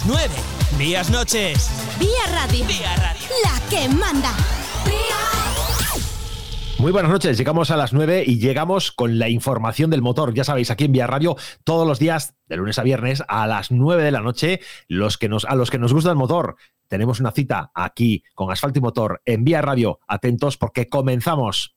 las 9. Días noches. Vía Radio. Vía Radio. La que manda. Muy buenas noches, llegamos a las 9 y llegamos con la información del motor. Ya sabéis, aquí en Vía Radio, todos los días, de lunes a viernes, a las 9 de la noche, los que nos, a los que nos gusta el motor, tenemos una cita aquí con Asfalto y Motor en Vía Radio. Atentos porque comenzamos.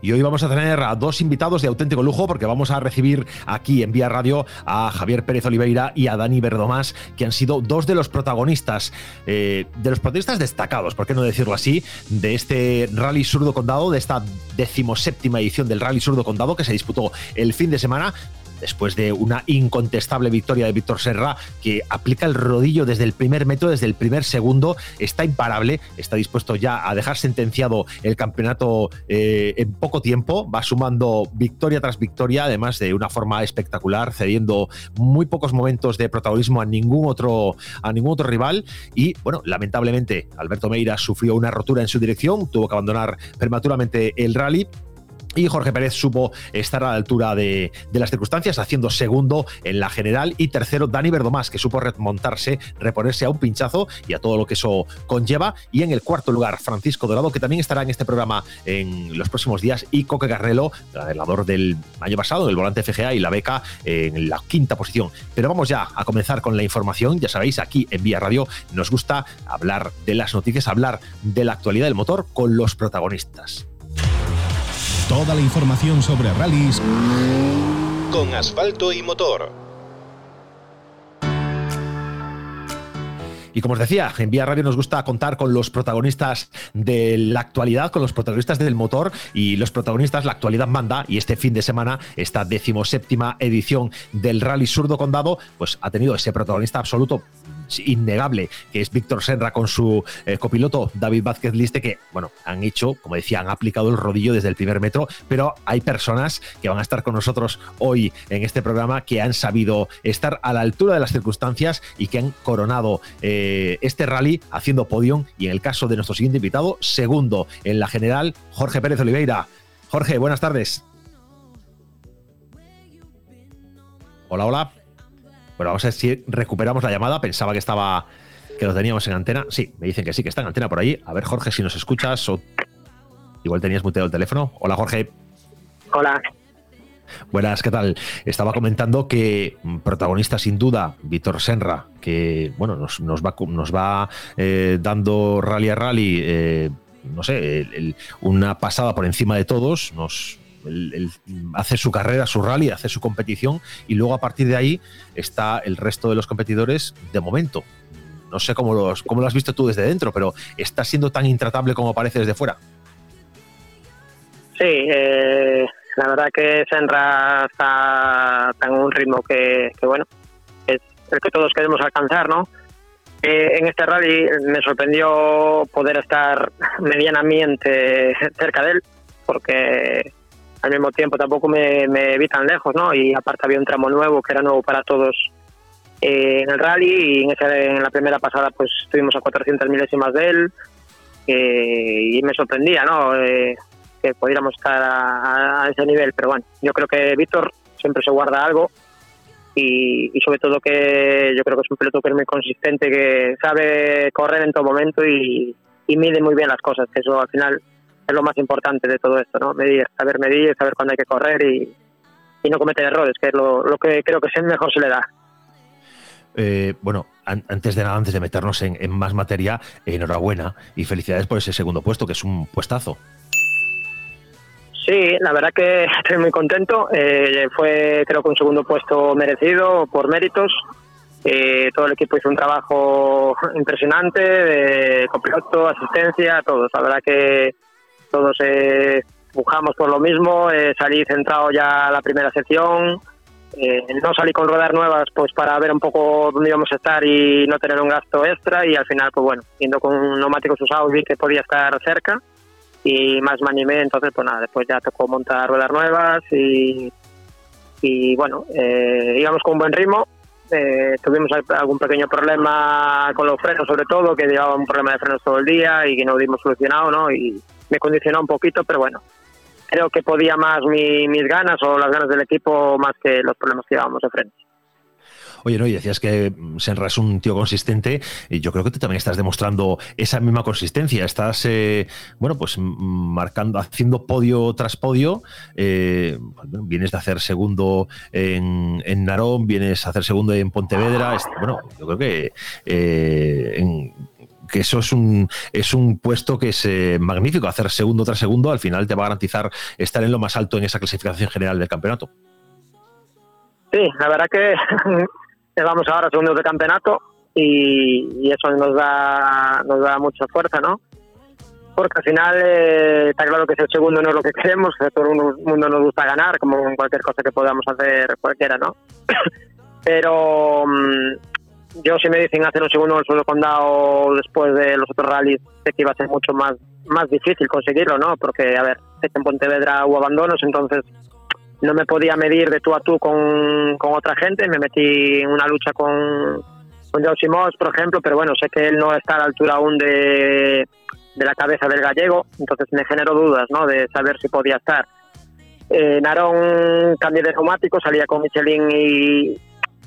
Y hoy vamos a tener a dos invitados de auténtico lujo porque vamos a recibir aquí en Vía Radio a Javier Pérez Oliveira y a Dani Verdomás, que han sido dos de los protagonistas, eh, de los protagonistas destacados, por qué no decirlo así, de este Rally Surdo Condado, de esta decimoséptima edición del Rally Surdo Condado que se disputó el fin de semana después de una incontestable victoria de Víctor Serra, que aplica el rodillo desde el primer metro, desde el primer segundo, está imparable, está dispuesto ya a dejar sentenciado el campeonato eh, en poco tiempo, va sumando victoria tras victoria, además de una forma espectacular, cediendo muy pocos momentos de protagonismo a ningún otro, a ningún otro rival. Y bueno, lamentablemente, Alberto Meira sufrió una rotura en su dirección, tuvo que abandonar prematuramente el rally, y Jorge Pérez supo estar a la altura de, las circunstancias, haciendo segundo en la general y tercero Dani Verdomás, que supo remontarse, reponerse a un pinchazo y a todo lo que eso conlleva. Y en el cuarto lugar, Francisco Dorado, que también estará en este programa en los próximos días, y Coque Garrelo, ganador del año pasado, del volante FGA y la beca en la quinta posición. Pero vamos ya a comenzar con la información. Ya sabéis, aquí en Vía Radio nos gusta hablar de las noticias, hablar de la actualidad del motor con los protagonistas. Toda la información sobre rallies con asfalto y motor. Y como os decía, en Vía Radio nos gusta contar con los protagonistas de la actualidad, con los protagonistas del motor y los protagonistas, la actualidad manda. Y este fin de semana, esta decimoséptima edición del Rally Surdo Condado, pues ha tenido ese protagonista absoluto innegable, que es Víctor Senra con su eh, copiloto David Vázquez Liste, que, bueno, han hecho, como decía, han aplicado el rodillo desde el primer metro, pero hay personas que van a estar con nosotros hoy en este programa que han sabido estar a la altura de las circunstancias y que han coronado eh, este rally haciendo podium y en el caso de nuestro siguiente invitado, segundo en la general, Jorge Pérez Oliveira. Jorge, buenas tardes. Hola, hola. Bueno, vamos a ver si recuperamos la llamada. Pensaba que estaba que lo teníamos en antena. Sí, me dicen que sí, que está en antena por allí. A ver, Jorge, si nos escuchas o igual tenías muteado el teléfono. Hola, Jorge. Hola. Buenas, ¿qué tal? Estaba comentando que mm, protagonista sin duda, Víctor Senra, que bueno, nos, va, nos va eh, dando rally a rally, eh, no sé, una pasada por encima de todos, nos, hace su carrera, su rally, hace su competición y luego a partir de ahí está el resto de los competidores de momento. No sé cómo, los, cómo lo has visto tú desde dentro, pero ¿está siendo tan intratable como parece desde fuera? Sí, eh, la verdad que Senra está, en un ritmo que, bueno, es el que todos queremos alcanzar, ¿no? Eh, en este rally me sorprendió poder estar medianamente cerca de él, porque al mismo tiempo tampoco me, vi tan lejos, ¿no? Y aparte había un tramo nuevo que era nuevo para todos eh, en el rally y en, esa, en la primera pasada pues estuvimos a 400 milésimas de él eh, y me sorprendía, ¿no? Eh, que pudiéramos estar a, ese nivel, pero bueno, yo creo que Víctor siempre se guarda algo y, sobre todo que yo creo que es un piloto que es muy consistente, que sabe correr en todo momento y, y mide muy bien las cosas, que eso al final es lo más importante de todo esto, ¿no? Medir, saber medir, saber cuándo hay que correr y, no cometer errores, que es lo, que creo que mejor se le da. Eh, bueno, antes de nada, antes de meternos en, más materia, enhorabuena y felicidades por ese segundo puesto, que es un puestazo. Sí, la verdad que estoy muy contento. Eh, fue, creo que un segundo puesto merecido por méritos. Eh, todo el equipo hizo un trabajo impresionante de copiloto, asistencia, todos. La verdad que todos eh, buscamos por lo mismo, eh, salí centrado ya la primera sección, eh, no salí con ruedas nuevas pues para ver un poco dónde íbamos a estar y no tener un gasto extra y al final pues bueno, yendo con neumáticos usados vi que podía estar cerca y más me entonces pues nada, después ya tocó montar ruedas nuevas y, y bueno, eh, íbamos con un buen ritmo, eh, tuvimos algún pequeño problema con los frenos sobre todo, que llevaba un problema de frenos todo el día y que no dimos solucionado, ¿no? Y me condicionó un poquito, pero bueno, creo que podía más mis ganas o las ganas del equipo más que los problemas que llevábamos de frente. Oye, no, y decías que Senra es un tío consistente, y yo creo que tú también estás demostrando esa misma consistencia. Estás, eh, bueno, pues marcando, haciendo podio tras podio. Eh, vienes de hacer segundo en, en, Narón, vienes a hacer segundo en Pontevedra. Bueno, yo creo que eh, en, que eso es un, es un puesto que es eh, magnífico. Hacer segundo tras segundo al final te va a garantizar estar en lo más alto en esa clasificación general del campeonato. Sí, la verdad que vamos ahora segundos de campeonato y, eso nos da, nos da mucha fuerza, ¿no? Porque al final eh, está claro que el segundo no es lo que queremos, todo el mundo nos gusta ganar, como en cualquier cosa que podamos hacer cualquiera, ¿no? Pero mm, yo si me dicen hacer un segundo en el suelo condado después de los otros rallies, sé que iba a ser mucho más más difícil conseguirlo, ¿no? Porque, a ver, sé que en Pontevedra hubo abandonos, entonces no me podía medir de tú a tú con, con otra gente, me metí en una lucha con, con Moss, por ejemplo, pero bueno, sé que él no está a la altura aún de, de la cabeza del gallego, entonces me generó dudas, ¿no? De saber si podía estar. Eh, Narón cambié de neumático, salía con Michelin y,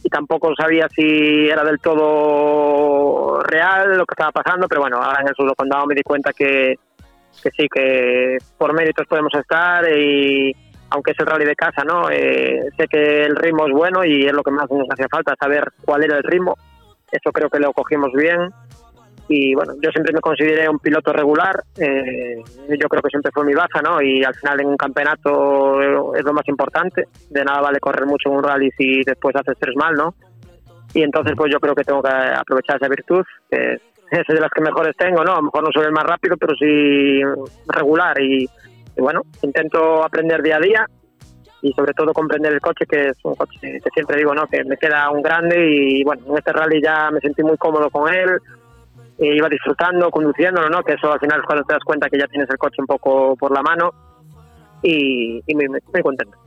y tampoco sabía si era del todo real lo que estaba pasando, pero bueno, ahora en el Sur Condado me di cuenta que, que sí, que por méritos podemos estar y aunque es el rally de casa, ¿no? Eh, sé que el ritmo es bueno y es lo que más nos hacía falta, saber cuál era el ritmo. Eso creo que lo cogimos bien. Y bueno, yo siempre me consideré un piloto regular. Eh, yo creo que siempre fue mi baza, ¿no? Y al final en un campeonato es lo más importante. De nada vale correr mucho en un rally si después haces tres mal, ¿no? Y entonces pues yo creo que tengo que aprovechar esa virtud, que es de las que mejores tengo, ¿no? A lo mejor no soy el más rápido, pero sí regular y y bueno, intento aprender día a día y sobre todo comprender el coche, que es un coche que siempre digo, ¿no? Que me queda un grande y bueno, en este rally ya me sentí muy cómodo con él, iba disfrutando, conduciéndolo, ¿no? Que eso al final es cuando te das cuenta que ya tienes el coche un poco por la mano y, y muy contento.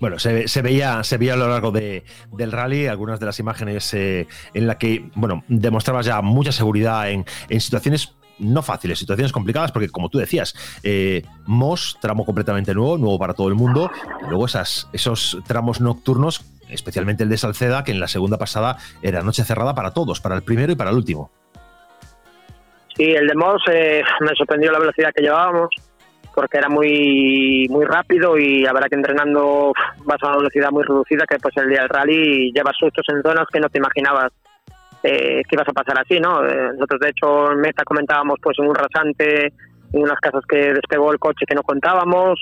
Bueno, se, se, veía, se veía a lo largo de, del rally algunas de las imágenes eh, en la que, bueno, demostrabas ya mucha seguridad en, en situaciones no fáciles, situaciones complicadas, porque como tú decías, eh, Moss, tramo completamente nuevo, nuevo para todo el mundo, y luego esas, esos tramos nocturnos, especialmente el de Salceda, que en la segunda pasada era noche cerrada para todos, para el primero y para el último. Sí, el de Moss eh, me sorprendió la velocidad que llevábamos, porque era muy muy rápido y la verdad que entrenando vas a una velocidad muy reducida, que pues el día del rally llevas sustos en zonas que no te imaginabas eh, que ibas a pasar así, ¿no? Eh, nosotros, de hecho, en Meta comentábamos pues en un rasante, en unas casas que despegó el coche que no contábamos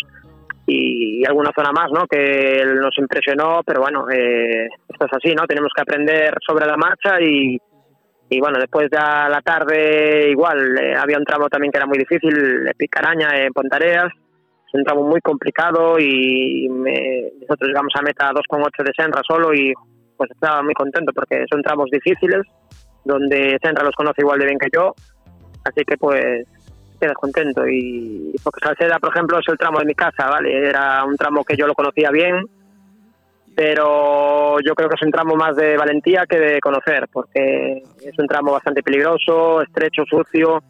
y, alguna zona más, ¿no? Que nos impresionó, pero bueno, eh, esto es así, ¿no? Tenemos que aprender sobre la marcha y, y bueno, después de la tarde igual, eh, había un tramo también que era muy difícil, Picaraña, en Pontareas, es un tramo muy complicado y nosotros llegamos a meta 2,8 de Senra solo y pues estaba muy contento porque son tramos difíciles donde Senra los conoce igual de bien que yo, así que pues quedas contento. Y porque Salceda, por ejemplo, es el tramo de mi casa, ¿vale? Era un tramo que yo lo conocía bien, pero yo creo que es un tramo más de valentía que de conocer, porque es un tramo bastante peligroso, estrecho, sucio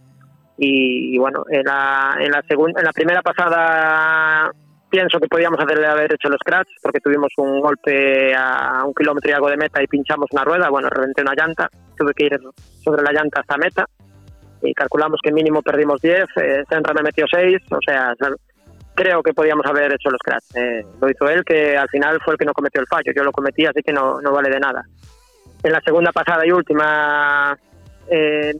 y, bueno, en la, en la segunda, en la primera pasada pienso que podíamos haber hecho los scratch porque tuvimos un golpe a un kilómetro y algo de meta y pinchamos una rueda, bueno, reventé una llanta, tuve que ir sobre la llanta hasta meta y calculamos que mínimo perdimos 10, eh, me metió 6, o sea, creo que podíamos haber hecho los scratch. Eh, lo hizo él, que al final fue el que no cometió el fallo, yo lo cometí, así que no, no vale de nada. En la segunda pasada y última, eh,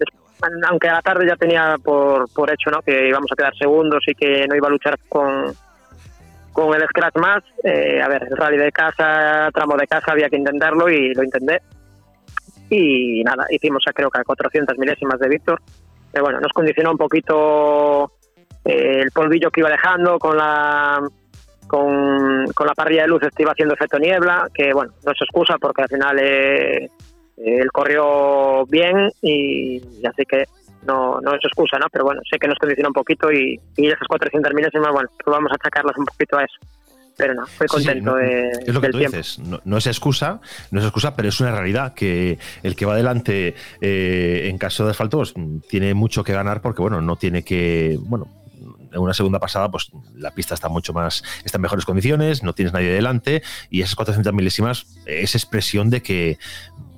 aunque a la tarde ya tenía por, por hecho ¿no? que íbamos a quedar segundos y que no iba a luchar con con el scratch más, eh, a ver, rally de casa, tramo de casa, había que intentarlo y lo intenté. Y nada, hicimos creo que a 400 milésimas de Víctor. Pero bueno, nos condicionó un poquito eh, el polvillo que iba dejando con la con, con la parrilla de luces te iba haciendo efecto niebla, que bueno, no es excusa porque al final eh, él corrió bien y, así que no, no es excusa, ¿no? Pero bueno, sé que nos condiciona un poquito y, y esas 400 milésimas, bueno, pues vamos a achacarlas un poquito a eso pero no, estoy contento de, Es lo que tú dices, no, es excusa, no es excusa, pero es una realidad que el que va adelante eh, en caso de asfalto pues, tiene mucho que ganar porque, bueno, no tiene que, bueno, en una segunda pasada, pues la pista está mucho más, está en mejores condiciones, no tienes nadie delante y esas 400 milésimas es expresión de que,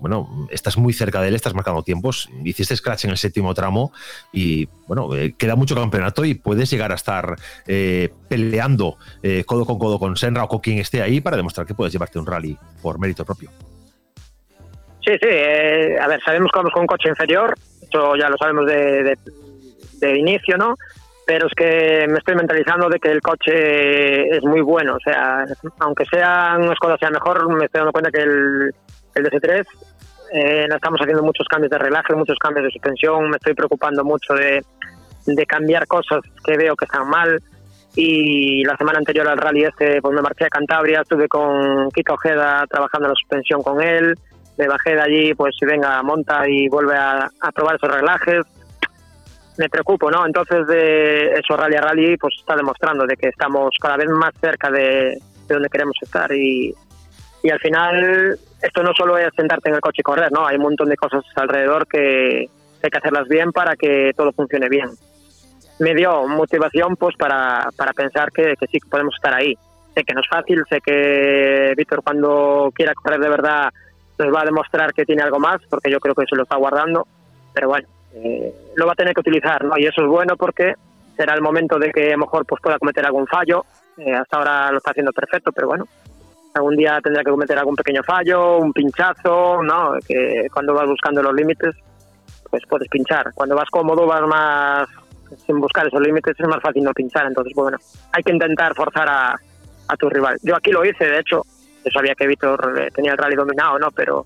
bueno, estás muy cerca de él, estás marcando tiempos, hiciste scratch en el séptimo tramo y, bueno, eh, queda mucho campeonato y puedes llegar a estar eh, peleando eh, codo con codo con Senra o con quien esté ahí para demostrar que puedes llevarte un rally por mérito propio. Sí, sí, a ver, sabemos que vamos con un coche inferior, eso ya lo sabemos de inicio, ¿no? Pero es que me estoy mentalizando de que el coche es muy bueno. O sea, aunque sea un Skoda sea mejor, me estoy dando cuenta que el, el DC3 eh, estamos haciendo muchos cambios de relaje, muchos cambios de suspensión. Me estoy preocupando mucho de, de cambiar cosas que veo que están mal. Y la semana anterior al rally este, pues me marché a Cantabria, estuve con Kiko Ojeda trabajando la suspensión con él. Me bajé de allí, pues venga, monta y vuelve a, a probar esos relajes me preocupo, ¿no? Entonces, de eso Rally a Rally, pues está demostrando de que estamos cada vez más cerca de, donde queremos estar y, y al final esto no solo es sentarte en el coche y correr, ¿no? Hay un montón de cosas alrededor que hay que hacerlas bien para que todo funcione bien. Me dio motivación pues para, para pensar que, que sí que podemos estar ahí. Sé que no es fácil, sé que Víctor cuando quiera correr de verdad nos va a demostrar que tiene algo más, porque yo creo que se lo está guardando, pero bueno, eh, lo va a tener que utilizar, ¿no? Y eso es bueno porque será el momento de que a lo mejor pues, pueda cometer algún fallo. Eh, hasta ahora lo está haciendo perfecto, pero bueno, algún día tendrá que cometer algún pequeño fallo, un pinchazo, ¿no? Que cuando vas buscando los límites, pues puedes pinchar. Cuando vas cómodo, vas más sin buscar esos límites, es más fácil no pinchar. Entonces, bueno, hay que intentar forzar a, a tu rival. Yo aquí lo hice, de hecho, yo sabía que Víctor eh, tenía el rally dominado, ¿no? Pero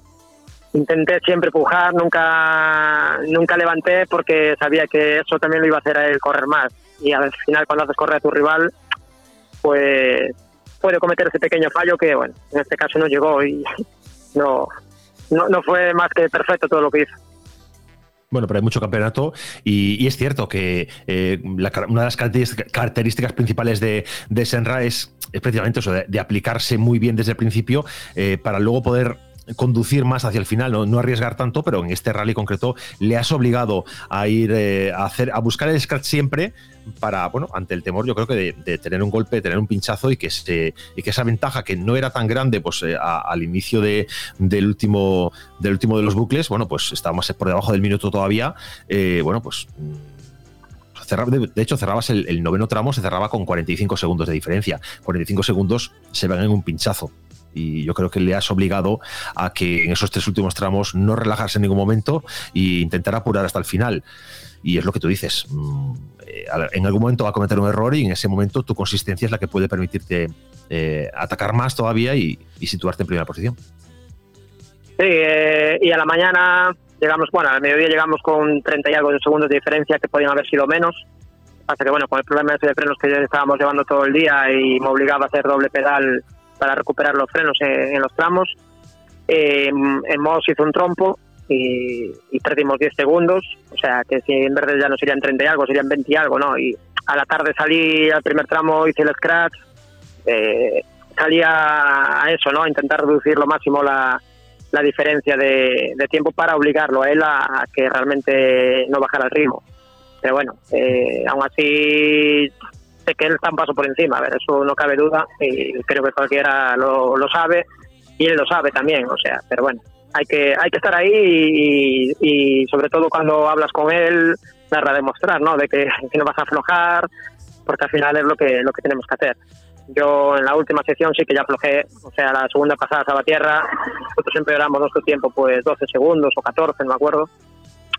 intenté siempre pujar, nunca, nunca levanté porque sabía que eso también lo iba a hacer a él correr más. Y al final cuando haces correr a tu rival, pues puede cometer ese pequeño fallo que, bueno, en este caso no llegó y no, no, no fue más que perfecto todo lo que hizo. Bueno, pero hay mucho campeonato y, es cierto que eh, una de las características, principales de, Senra es, precisamente eso, de, aplicarse muy bien desde el principio eh, para luego poder conducir más hacia el final, no, arriesgar tanto, pero en este rally concreto le has obligado a ir eh, a hacer, a buscar el scratch siempre para, bueno, ante el temor, yo creo que de, tener un golpe, de tener un pinchazo y que se, y que esa ventaja que no era tan grande, pues eh, al inicio de, del último del último de los bucles, bueno, pues estábamos por debajo del minuto todavía, eh, bueno, pues mm, de, hecho, cerrabas el, noveno tramo, se cerraba con 45 segundos de diferencia. 45 segundos se van en un pinchazo y yo creo que le has obligado a que en esos tres últimos tramos no relajarse en ningún momento e intentar apurar hasta el final. Y es lo que tú dices. Mm, eh, en algún momento va a cometer un error y en ese momento tu consistencia es la que puede permitirte eh, atacar más todavía y, situarte en primera posición. Sí, eh, y a la mañana llegamos, bueno, al mediodía llegamos con 30 y algo de segundos de diferencia que podían haber sido menos. Pasa que, bueno, con el problema de frenos que estábamos llevando todo el día y me obligaba a hacer doble pedal para recuperar los frenos en, los tramos. Eh, en Moss hizo un trompo y, perdimos 10 segundos, o sea que si en verde ya no serían 30 y algo, serían 20 y algo, ¿no? Y a la tarde salí al primer tramo, hice el scratch, eh, salía a eso, ¿no? A intentar reducir lo máximo la, la diferencia de, tiempo para obligarlo a él a, que realmente no bajara el ritmo. Pero bueno, eh, aún así sé que él está un paso por encima, a ver, eso no cabe duda y creo que cualquiera lo, lo sabe y él lo sabe también, o sea, pero bueno, hay que hay que estar ahí y, sobre todo cuando hablas con él, darle a demostrar, ¿no? De que, no vas a aflojar, porque al final es lo que lo que tenemos que hacer. Yo en la última sesión sí que ya aflojé, o sea, la segunda pasada a tierra, nosotros empeoramos nuestro tiempo pues 12 segundos o 14, no me acuerdo,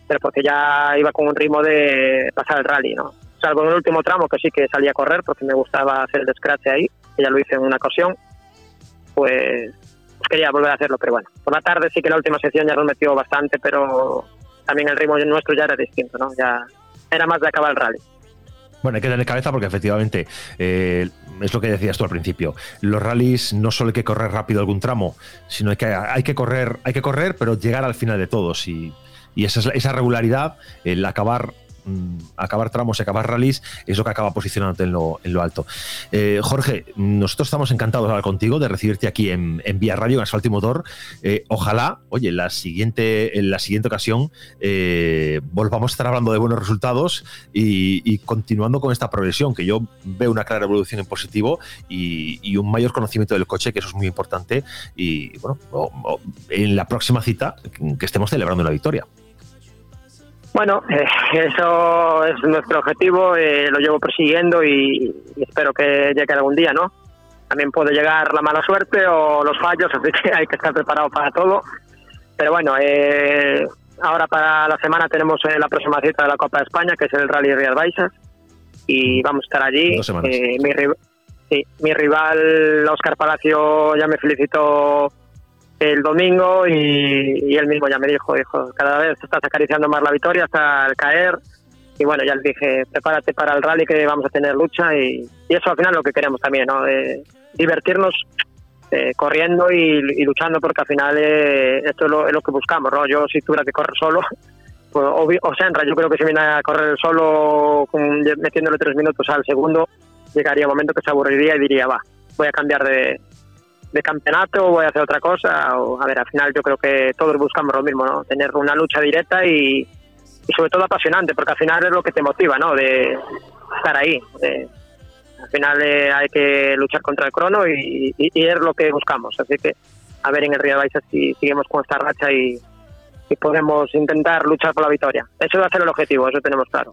pero porque ya iba con un ritmo de pasar el rally, ¿no? Salvo en el último tramo que sí que salía a correr porque me gustaba hacer el scratch ahí, que ya lo hice en una ocasión, pues, quería volver a hacerlo, pero bueno, por la tarde sí que la última sesión ya nos metió bastante, pero también el ritmo nuestro ya era distinto, ¿no? Ya era más de acabar el rally. Bueno, hay que tener cabeza porque efectivamente eh, es lo que decías tú al principio. Los rallies no solo hay que correr rápido algún tramo, sino que hay que correr, hay que correr, pero llegar al final de todos. Y, esa, esa regularidad, el acabar acabar tramos y acabar rallies es lo que acaba posicionándote en lo, en lo alto. Eh, Jorge, nosotros estamos encantados de hablar contigo, de recibirte aquí en, Vía Radio, en Asfalto y Motor. Eh, ojalá, oye, en la siguiente, en la siguiente ocasión eh, volvamos a estar hablando de buenos resultados y, continuando con esta progresión, que yo veo una clara evolución en positivo y, un mayor conocimiento del coche, que eso es muy importante. Y bueno, en la próxima cita que estemos celebrando la victoria. Bueno, eh, eso es nuestro objetivo, eh, lo llevo persiguiendo y, espero que llegue algún día, ¿no? También puede llegar la mala suerte o los fallos, así que hay que estar preparado para todo. Pero bueno, eh, ahora para la semana tenemos la próxima cita de la Copa de España, que es el Rally Real Baixas, y vamos a estar allí. mi, sí, mi rival, Oscar Palacio, ya me felicitó el domingo y, él mismo ya me dijo, dijo, cada vez estás acariciando más la victoria hasta el caer y bueno, ya le dije, prepárate para el rally que vamos a tener lucha y, eso al final es lo que queremos también, ¿no? divertirnos eh, corriendo y, luchando porque al final eh, esto es lo, que buscamos, ¿no? Yo si tuviera que correr solo, pues, o, o Senra, yo creo que si viene a correr solo metiéndole tres minutos al segundo, llegaría un momento que se aburriría y diría, va, voy a cambiar de, de campeonato o voy a hacer otra cosa. O, a ver, al final yo creo que todos buscamos lo mismo, ¿no? Tener una lucha directa y, sobre todo apasionante, porque al final es lo que te motiva, ¿no? De estar ahí. al final eh, hay que luchar contra el crono y, es lo que buscamos. Así que a ver en el Río Baixas si seguimos con esta racha y, y podemos intentar luchar por la victoria. Eso va a ser el objetivo, eso tenemos claro.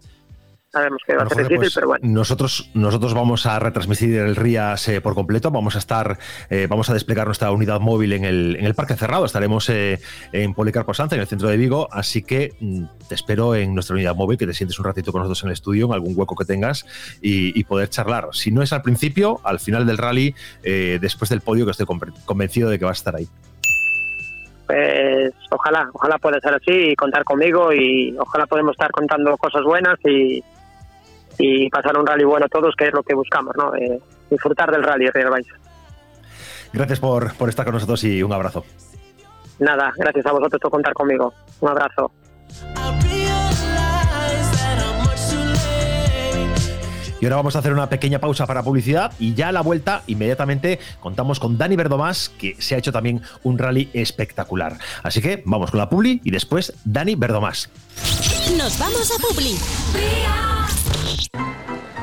Sabemos que va a ser difícil, pues, pero bueno. Nosotros, nosotros vamos a retransmitir el RIAS eh, por completo. Vamos a estar, eh, vamos a desplegar nuestra unidad móvil en el, en el parque cerrado. Estaremos eh, en Policarpo Sanza, en el centro de Vigo. Así que mm, te espero en nuestra unidad móvil, que te sientes un ratito con nosotros en el estudio, en algún hueco que tengas y, poder charlar. Si no es al principio, al final del rally, después del podio, que estoy convencido de que va a estar ahí. Pues ojalá, ojalá pueda ser así y contar conmigo y ojalá podemos estar contando cosas buenas y, y pasar un rally bueno todos, que es lo que buscamos, ¿no? Eh, disfrutar del rally Real Gracias por, por estar con nosotros y un abrazo. Nada, gracias a vosotros por contar conmigo. Un abrazo. Y ahora vamos a hacer una pequeña pausa para publicidad y ya a la vuelta inmediatamente contamos con Dani Verdomás, que se ha hecho también un rally espectacular. Así que vamos con la publi y después Dani Verdomás. Nos vamos a publi.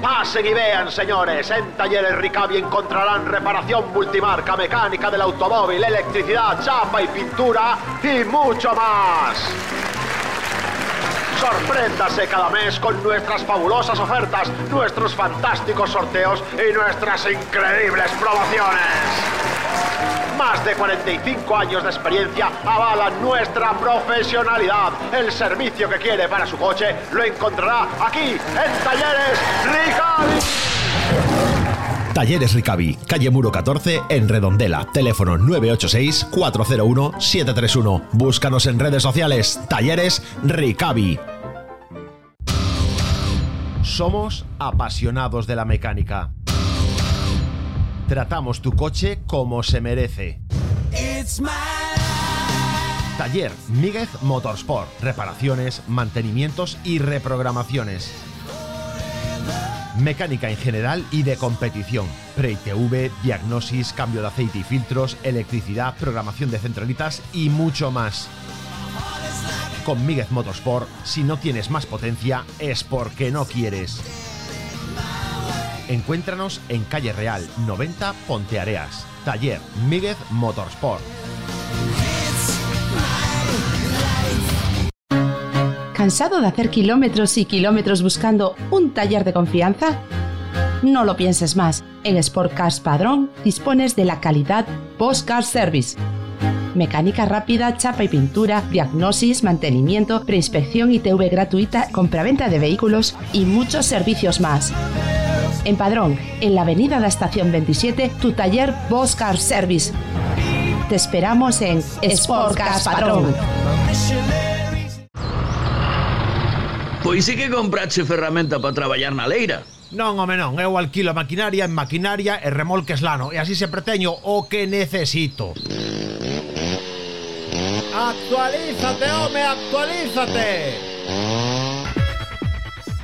Pasen y vean, señores, en Talleres Ricavi encontrarán reparación multimarca, mecánica del automóvil, electricidad, chapa y pintura y mucho más. Sorpréndase cada mes con nuestras fabulosas ofertas, nuestros fantásticos sorteos y nuestras increíbles promociones. Más de 45 años de experiencia avalan nuestra profesionalidad. El servicio que quiere para su coche lo encontrará aquí en Talleres Ricavi. Talleres Ricavi, calle Muro 14, en Redondela. Teléfono 986-401-731. Búscanos en redes sociales. Talleres Ricavi. Somos apasionados de la mecánica Tratamos tu coche como se merece. Taller Míguez Motorsport. Reparaciones, mantenimientos y reprogramaciones. Mecánica en general y de competición. Pre-ITV, diagnosis, cambio de aceite y filtros, electricidad, programación de centralitas y mucho más. Con Míguez Motorsport, si no tienes más potencia, es porque no quieres. Encuéntranos en Calle Real 90 Ponteareas. Taller Míguez Motorsport. ¿Cansado de hacer kilómetros y kilómetros buscando un taller de confianza? No lo pienses más. En Sport Cars Padrón dispones de la calidad Post Car Service. Mecánica rápida, chapa y pintura, diagnosis, mantenimiento, preinspección y TV gratuita, compraventa de vehículos y muchos servicios más. En Padrón, en la avenida de la Estación 27, tu taller Boscar Service. Te esperamos en Sportcars Padrón. Pois sí que comprache ferramenta para traballar na leira. Non, home, non, eu alquilo a maquinaria en maquinaria e remolques lano E así sempre teño o que necesito Actualízate, home, actualízate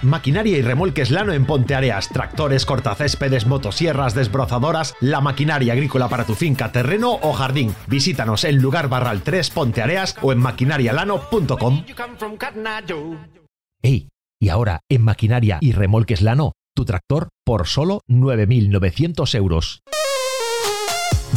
Maquinaria y remolques Lano en Ponteareas, tractores, cortacéspedes, motosierras, desbrozadoras, la maquinaria agrícola para tu finca, terreno o jardín. Visítanos en Lugar Barral 3 Ponteareas o en maquinarialano.com. Ey, y ahora en Maquinaria y Remolques Lano, tu tractor por solo 9.900 euros.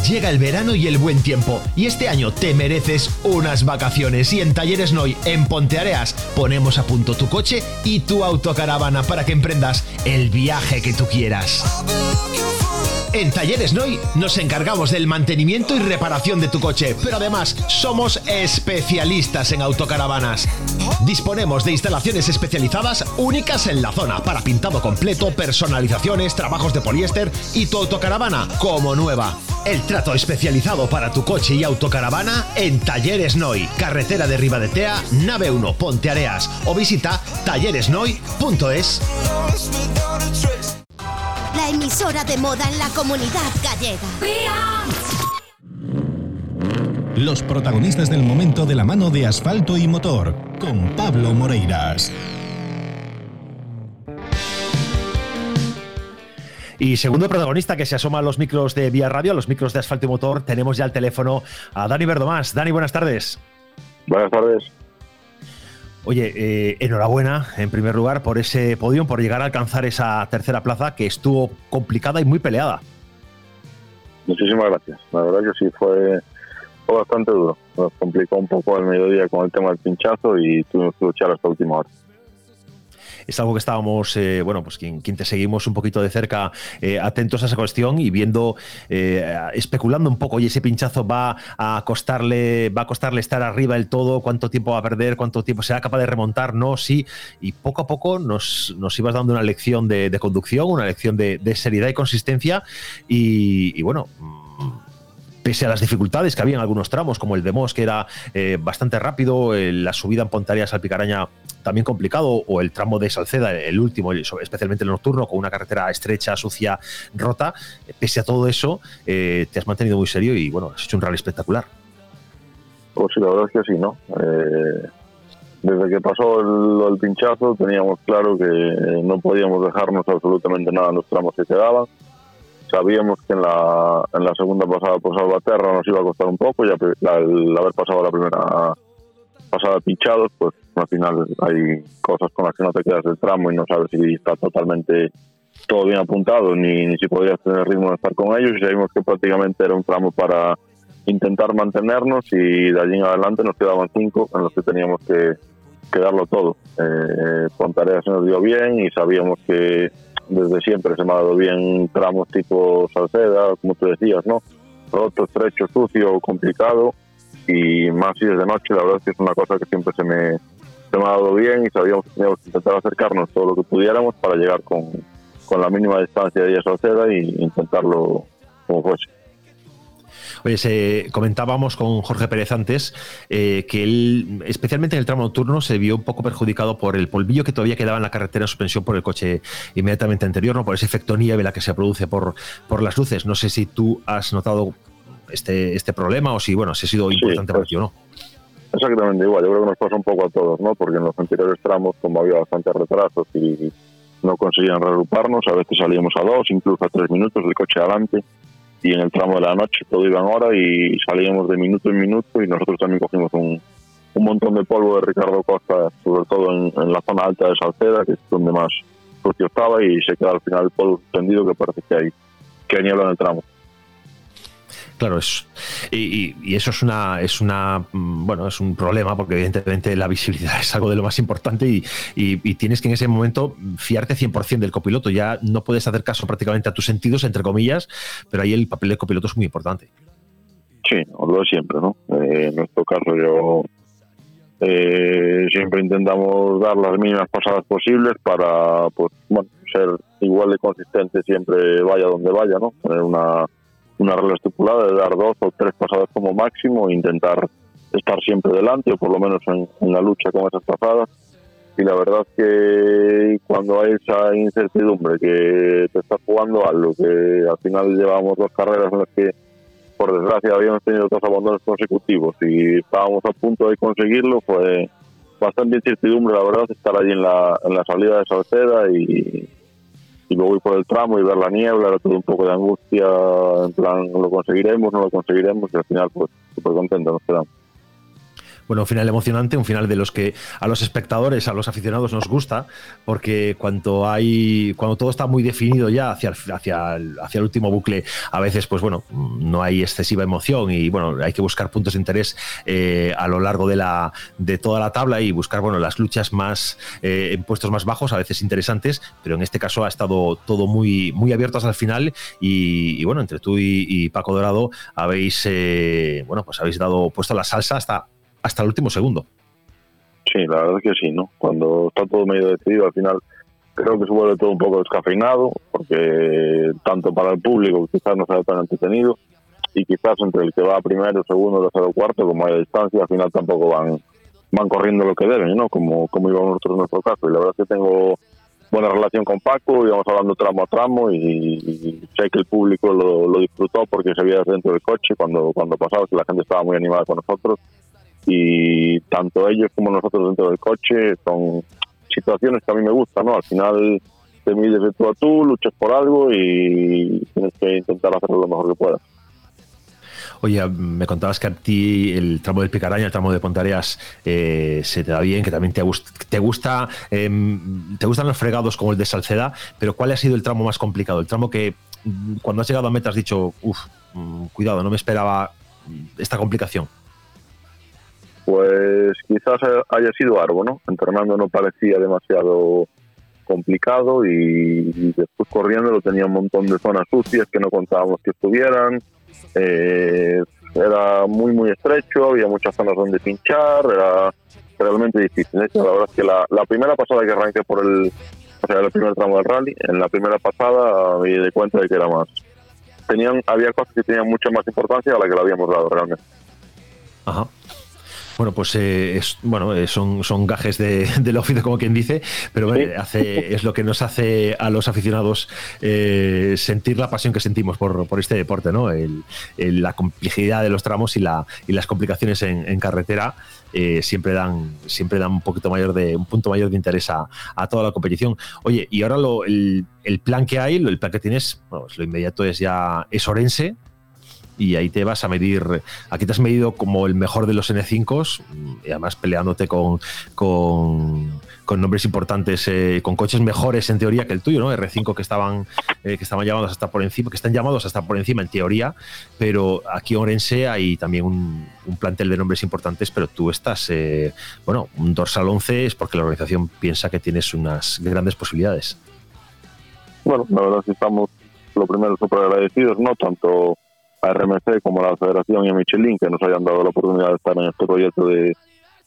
Llega el verano y el buen tiempo, y este año te mereces unas vacaciones. Y en Talleres Noy, en Ponteareas, ponemos a punto tu coche y tu autocaravana para que emprendas el viaje que tú quieras. En Talleres Noy nos encargamos del mantenimiento y reparación de tu coche, pero además somos especialistas en autocaravanas. Disponemos de instalaciones especializadas únicas en la zona para pintado completo, personalizaciones, trabajos de poliéster y tu autocaravana como nueva. El trato especializado para tu coche y autocaravana en Talleres Noy, carretera de Ribadetea, nave 1, Ponteareas o visita talleresnoy.es. La emisora de moda en la comunidad gallega. Los protagonistas del momento de la mano de asfalto y motor, con Pablo Moreiras. Y segundo protagonista que se asoma a los micros de Vía Radio, a los micros de Asfalto y Motor, tenemos ya al teléfono a Dani Verdomás. Dani, buenas tardes. Buenas tardes. Oye, eh, enhorabuena en primer lugar por ese podio, por llegar a alcanzar esa tercera plaza que estuvo complicada y muy peleada. Muchísimas gracias. La verdad que sí fue, fue bastante duro. Nos complicó un poco el mediodía con el tema del pinchazo y tuvimos que luchar hasta última hora es algo que estábamos, eh, bueno, pues quien, te seguimos un poquito de cerca, eh, atentos a esa cuestión y viendo, eh, especulando un poco, y ese pinchazo va a costarle, va a costarle estar arriba del todo, cuánto tiempo va a perder, cuánto tiempo será capaz de remontar, no, sí, y poco a poco nos, nos ibas dando una lección de, conducción, una lección de, seriedad y consistencia, y, bueno mm, pese a las dificultades que había en algunos tramos, como el de Mos, que era bastante rápido, la subida en Pontaria Salpicaraña también complicado, o el tramo de Salceda, el último, especialmente el nocturno, con una carretera estrecha, sucia, rota. Pese a todo eso, eh, te has mantenido muy serio y bueno, has hecho un rally espectacular. Pues sí, la verdad es que sí, ¿no? Eh, desde que pasó el, pinchazo teníamos claro que no podíamos dejarnos absolutamente nada en los tramos que quedaban. Sabíamos que en la, en la segunda pasada por Salvaterra nos iba a costar un poco, ya al haber pasado la primera pasada pinchados, pues al final hay cosas con las que no te quedas del tramo y no sabes si está totalmente todo bien apuntado ni, ni si podrías tener ritmo de estar con ellos y sabíamos que prácticamente era un tramo para intentar mantenernos y de allí en adelante nos quedaban cinco en los que teníamos que, que darlo todo. Eh, con tareas se nos dio bien y sabíamos que desde siempre se me ha dado bien tramos tipo Salceda, como tú decías, ¿no? Roto, estrecho, sucio, complicado y más si es de noche, la verdad es que es una cosa que siempre se me, se me ha dado bien y sabíamos que teníamos que intentar acercarnos todo lo que pudiéramos para llegar con, con la mínima distancia de ella Salceda e intentarlo como fuese. Oye, se, comentábamos con Jorge Pérez antes eh, que él, especialmente en el tramo nocturno, se vio un poco perjudicado por el polvillo que todavía quedaba en la carretera en suspensión por el coche inmediatamente anterior, ¿no? por ese efecto nieve la que se produce por, por las luces. No sé si tú has notado este, este problema o si, bueno, si ha sido importante para ti o no. Exactamente igual, yo creo que nos pasa un poco a todos, ¿no? Porque en los anteriores tramos, como había bastantes retrasos y no conseguían reagruparnos, a veces salíamos a dos, incluso a tres minutos del coche adelante, y en el tramo de la noche todo iba en hora y salíamos de minuto en minuto y nosotros también cogimos un, un montón de polvo de Ricardo Costa, sobre todo en, la zona alta de Salceda, que es donde más sucio estaba, y se queda al final el polvo suspendido que parece que hay, que hay niebla en el tramo. Claro, es, y, eso es una, es una, mm, bueno, es un problema porque evidentemente la visibilidad es algo de lo más importante y, tienes que en ese momento fiarte 100% del copiloto. Ya no puedes hacer caso prácticamente a tus sentidos, entre comillas, pero ahí el papel del copiloto es muy importante. Sí, lo de siempre, ¿no? Eh, en nuestro caso yo eh, siempre intentamos dar las mínimas pasadas posibles para, pues, bueno, ser igual de consistente siempre vaya donde vaya, ¿no? Tener una una regla estipulada de dar dos o tres pasadas como máximo e intentar estar siempre delante o por lo menos en, la lucha con esas pasadas. Y la verdad que cuando hay esa incertidumbre que te estás jugando algo que al final llevamos dos carreras en las que por desgracia habíamos tenido dos abandonos consecutivos y estábamos a punto de conseguirlo fue bastante incertidumbre la verdad estar allí en la, en la salida de Salceda y, y luego ir por el tramo y ver la niebla era todo un poco de angustia en plan lo conseguiremos no lo conseguiremos y al final pues súper contento nos quedamos bueno, un final emocionante, un final de los que a los espectadores, a los aficionados nos gusta, porque cuando hay, cuando todo está muy definido ya hacia el, hacia hacia el último bucle, a veces, pues bueno, no hay excesiva emoción y bueno, hay que buscar puntos de interés eh, a lo largo de la de toda la tabla y buscar, bueno, las luchas más eh, en puestos más bajos, a veces interesantes, pero en este caso ha estado todo muy, muy abierto hasta el final y, bueno, entre tú y, Paco Dorado habéis, eh, bueno, pues habéis dado puesto la salsa hasta hasta el último segundo. Sí, la verdad es que sí, ¿no? Cuando está todo medio decidido, al final creo que se vuelve todo un poco descafeinado, porque tanto para el público quizás no sea tan entretenido, y quizás entre el que va primero, segundo, tercero, cuarto, como hay distancia, al final tampoco van van corriendo lo que deben, ¿no? Como, como íbamos nosotros en nuestro caso. Y la verdad es que tengo buena relación con Paco, íbamos hablando tramo a tramo y, sé que el público lo, lo, disfrutó porque se veía dentro del coche cuando, cuando pasaba, que la gente estaba muy animada con nosotros y tanto ellos como nosotros dentro del coche son situaciones que a mí me gustan, ¿no? Al final te mides de tú a tú, luchas por algo y tienes que intentar hacerlo lo mejor que puedas. Oye, me contabas que a ti el tramo del Picaraña, el tramo de Pontareas, eh, se te da bien, que también te, te gusta, em, te gustan los fregados como el de Salceda, pero ¿cuál ha sido el tramo más complicado? El tramo que mm, cuando has llegado a meta has dicho, uff, mm, cuidado, no me esperaba esta complicación. Pues quizás haya sido Arbo, ¿no? Entrenando no parecía demasiado complicado y, después corriendo lo tenía un montón de zonas sucias que no contábamos que estuvieran. Eh, era muy, muy estrecho, había muchas zonas donde pinchar, era realmente difícil. La verdad es que la, primera pasada que arranqué por el, o sea, el primer tramo del rally, en la primera pasada me di cuenta de que era más. Tenían, había cosas que tenían mucha más importancia a la que le habíamos dado realmente. Ajá. Bueno, pues eh, es, bueno, eh, son, son gajes de, del oficio, como quien dice, pero hace, es lo que nos hace a los aficionados eh, sentir la pasión que sentimos por, por este deporte, ¿no? El, la complejidad de los tramos y, la, y las complicaciones en, carretera. siempre dan siempre dan un poquito mayor de un punto mayor de interés a, toda la competición oye y ahora lo, el, el, plan que hay el plan que tienes bueno, pues lo inmediato es ya es Orense y ahí te vas a medir. Aquí te has medido como el mejor de los N5 y además peleándote con, con, nombres importantes, eh, con coches mejores en teoría que el tuyo, ¿no? R5 que estaban, eh, que estaban llamados hasta por encima, que están llamados hasta por encima en teoría, pero aquí en Orense hay también un, plantel de nombres importantes, pero tú estás, eh, bueno, un dorsal 11 es porque la organización piensa que tienes unas grandes posibilidades. Bueno, la verdad es estamos lo primero súper agradecidos, ¿no? Tanto a RMC como a la Federación y a Michelin que nos hayan dado la oportunidad de estar en este proyecto de,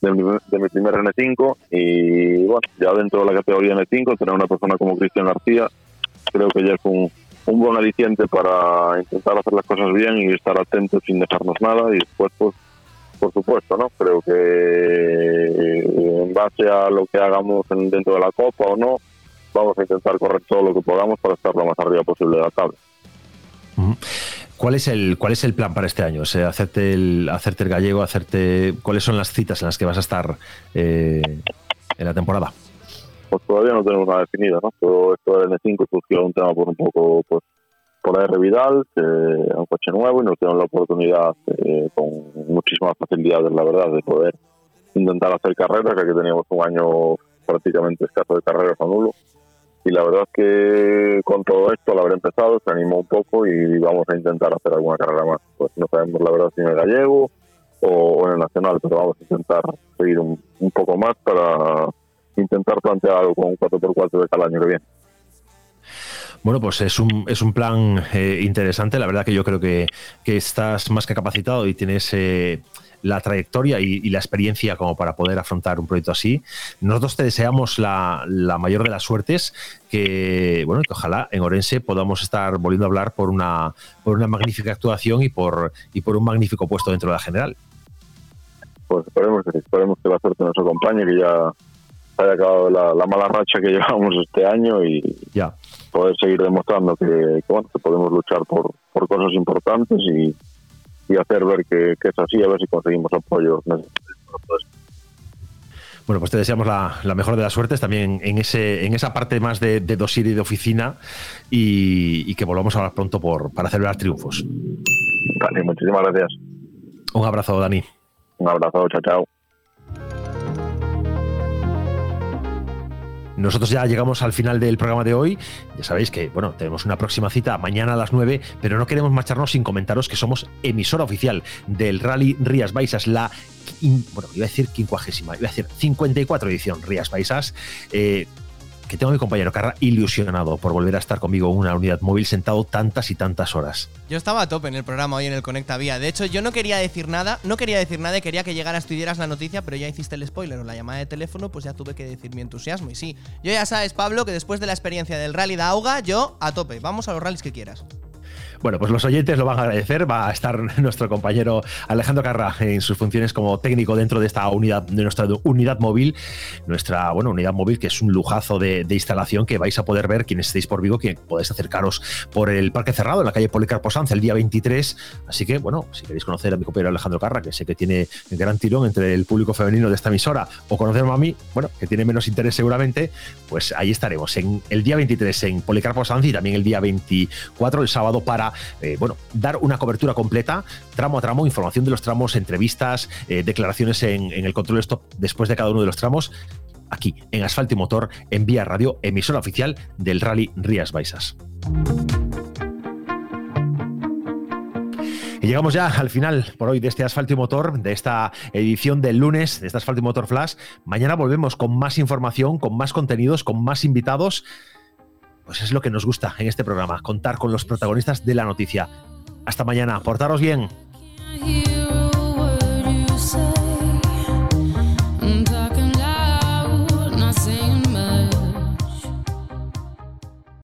de, mi, primer N5 y bueno, ya dentro de la categoría N5 tener una persona como Cristian García creo que ya es un, un buen aliciente para intentar hacer las cosas bien y estar atentos sin dejarnos nada y después pues por supuesto, ¿no? Creo que eh, en base a lo que hagamos dentro de la Copa o no, vamos a intentar correr todo lo que podamos para estar lo más arriba posible de la tabla. ¿Cuál es el cuál es el plan para este año? O hacerte el hacerte el gallego, hacerte cuáles son las citas en las que vas a estar eh, en la temporada. Pues todavía no tenemos nada definido, ¿no? Todo esto del N5 surgió un tema por un poco pues por R Vidal, que es un coche nuevo y nos dieron la oportunidad eh, con muchísimas facilidades, la verdad, de poder intentar hacer carreras, ya que teníamos un año prácticamente escaso de carreras a nulo y la verdad es que con todo esto, al haber empezado, se animó un poco y vamos a intentar hacer alguna carrera más. Pues no sabemos la verdad si en el gallego o, en el nacional, pero vamos a intentar seguir un, poco más para intentar plantear algo con un 4x4 de cada año que viene. Bueno, pues es un, es un plan eh, interesante. La verdad que yo creo que, que estás más que capacitado y tienes eh, la trayectoria y, la experiencia como para poder afrontar un proyecto así. Nosotros te deseamos la, mayor de las suertes, que bueno, que ojalá en Orense podamos estar volviendo a hablar por una, por una magnífica actuación y por, y por un magnífico puesto dentro de la general. Pues esperemos, esperemos que la suerte nos acompañe, que ya haya acabado la, mala racha que llevamos este año y ya. poder seguir demostrando que, podemos luchar por, por cosas importantes y, hacer ver que, es así, a ver si conseguimos apoyo. Bueno, pues te deseamos la, mejor de las suertes también en, ese, en esa parte más de, de dosir y de oficina y, que volvamos a hablar pronto por, para celebrar triunfos. Vale, muchísimas gracias. Un abrazo, Dani. Un abrazo, chao, chao. Nosotros ya llegamos al final del programa de hoy. Ya sabéis que, bueno, tenemos una próxima cita mañana a las 9, pero no queremos marcharnos sin comentaros que somos emisora oficial del Rally Rías Baixas, la bueno, iba a decir quincuagésima, iba a decir 54 edición Rías Baixas. Eh, que tengo a mi compañero Carra ilusionado por volver a estar conmigo en una unidad móvil sentado tantas y tantas horas. Yo estaba a tope en el programa hoy en el Conecta Vía. De hecho, yo no quería decir nada, no quería decir nada y quería que llegaras tú y dieras la noticia, pero ya hiciste el spoiler o la llamada de teléfono, pues ya tuve que decir mi entusiasmo. Y sí, yo ya sabes, Pablo, que después de la experiencia del rally de Auga, yo a tope. Vamos a los rallies que quieras. Bueno, pues los oyentes lo van a agradecer. Va a estar nuestro compañero Alejandro Carra en sus funciones como técnico dentro de esta unidad, de nuestra unidad móvil, nuestra bueno, unidad móvil que es un lujazo de, instalación que vais a poder ver quienes estéis por Vigo, que podéis acercaros por el Parque Cerrado en la calle Policarpo Sanz el día 23. Así que, bueno, si queréis conocer a mi compañero Alejandro Carra, que sé que tiene gran tirón entre el público femenino de esta emisora, o conocerme a mí, bueno, que tiene menos interés seguramente, pues ahí estaremos en el día 23 en Policarpo Sanz y también el día 24, el sábado, para eh, bueno, dar una cobertura completa, tramo a tramo, información de los tramos, entrevistas, eh, declaraciones en, el control stop después de cada uno de los tramos, aquí en Asfalto y Motor, en Vía Radio, emisora oficial del Rally Rías Baixas. Y llegamos ya al final por hoy de este Asfalto y Motor, de esta edición del lunes, de este Asfalto y Motor Flash. Mañana volvemos con más información, con más contenidos, con más invitados pues es lo que nos gusta en este programa, contar con los protagonistas de la noticia. Hasta mañana, portaros bien.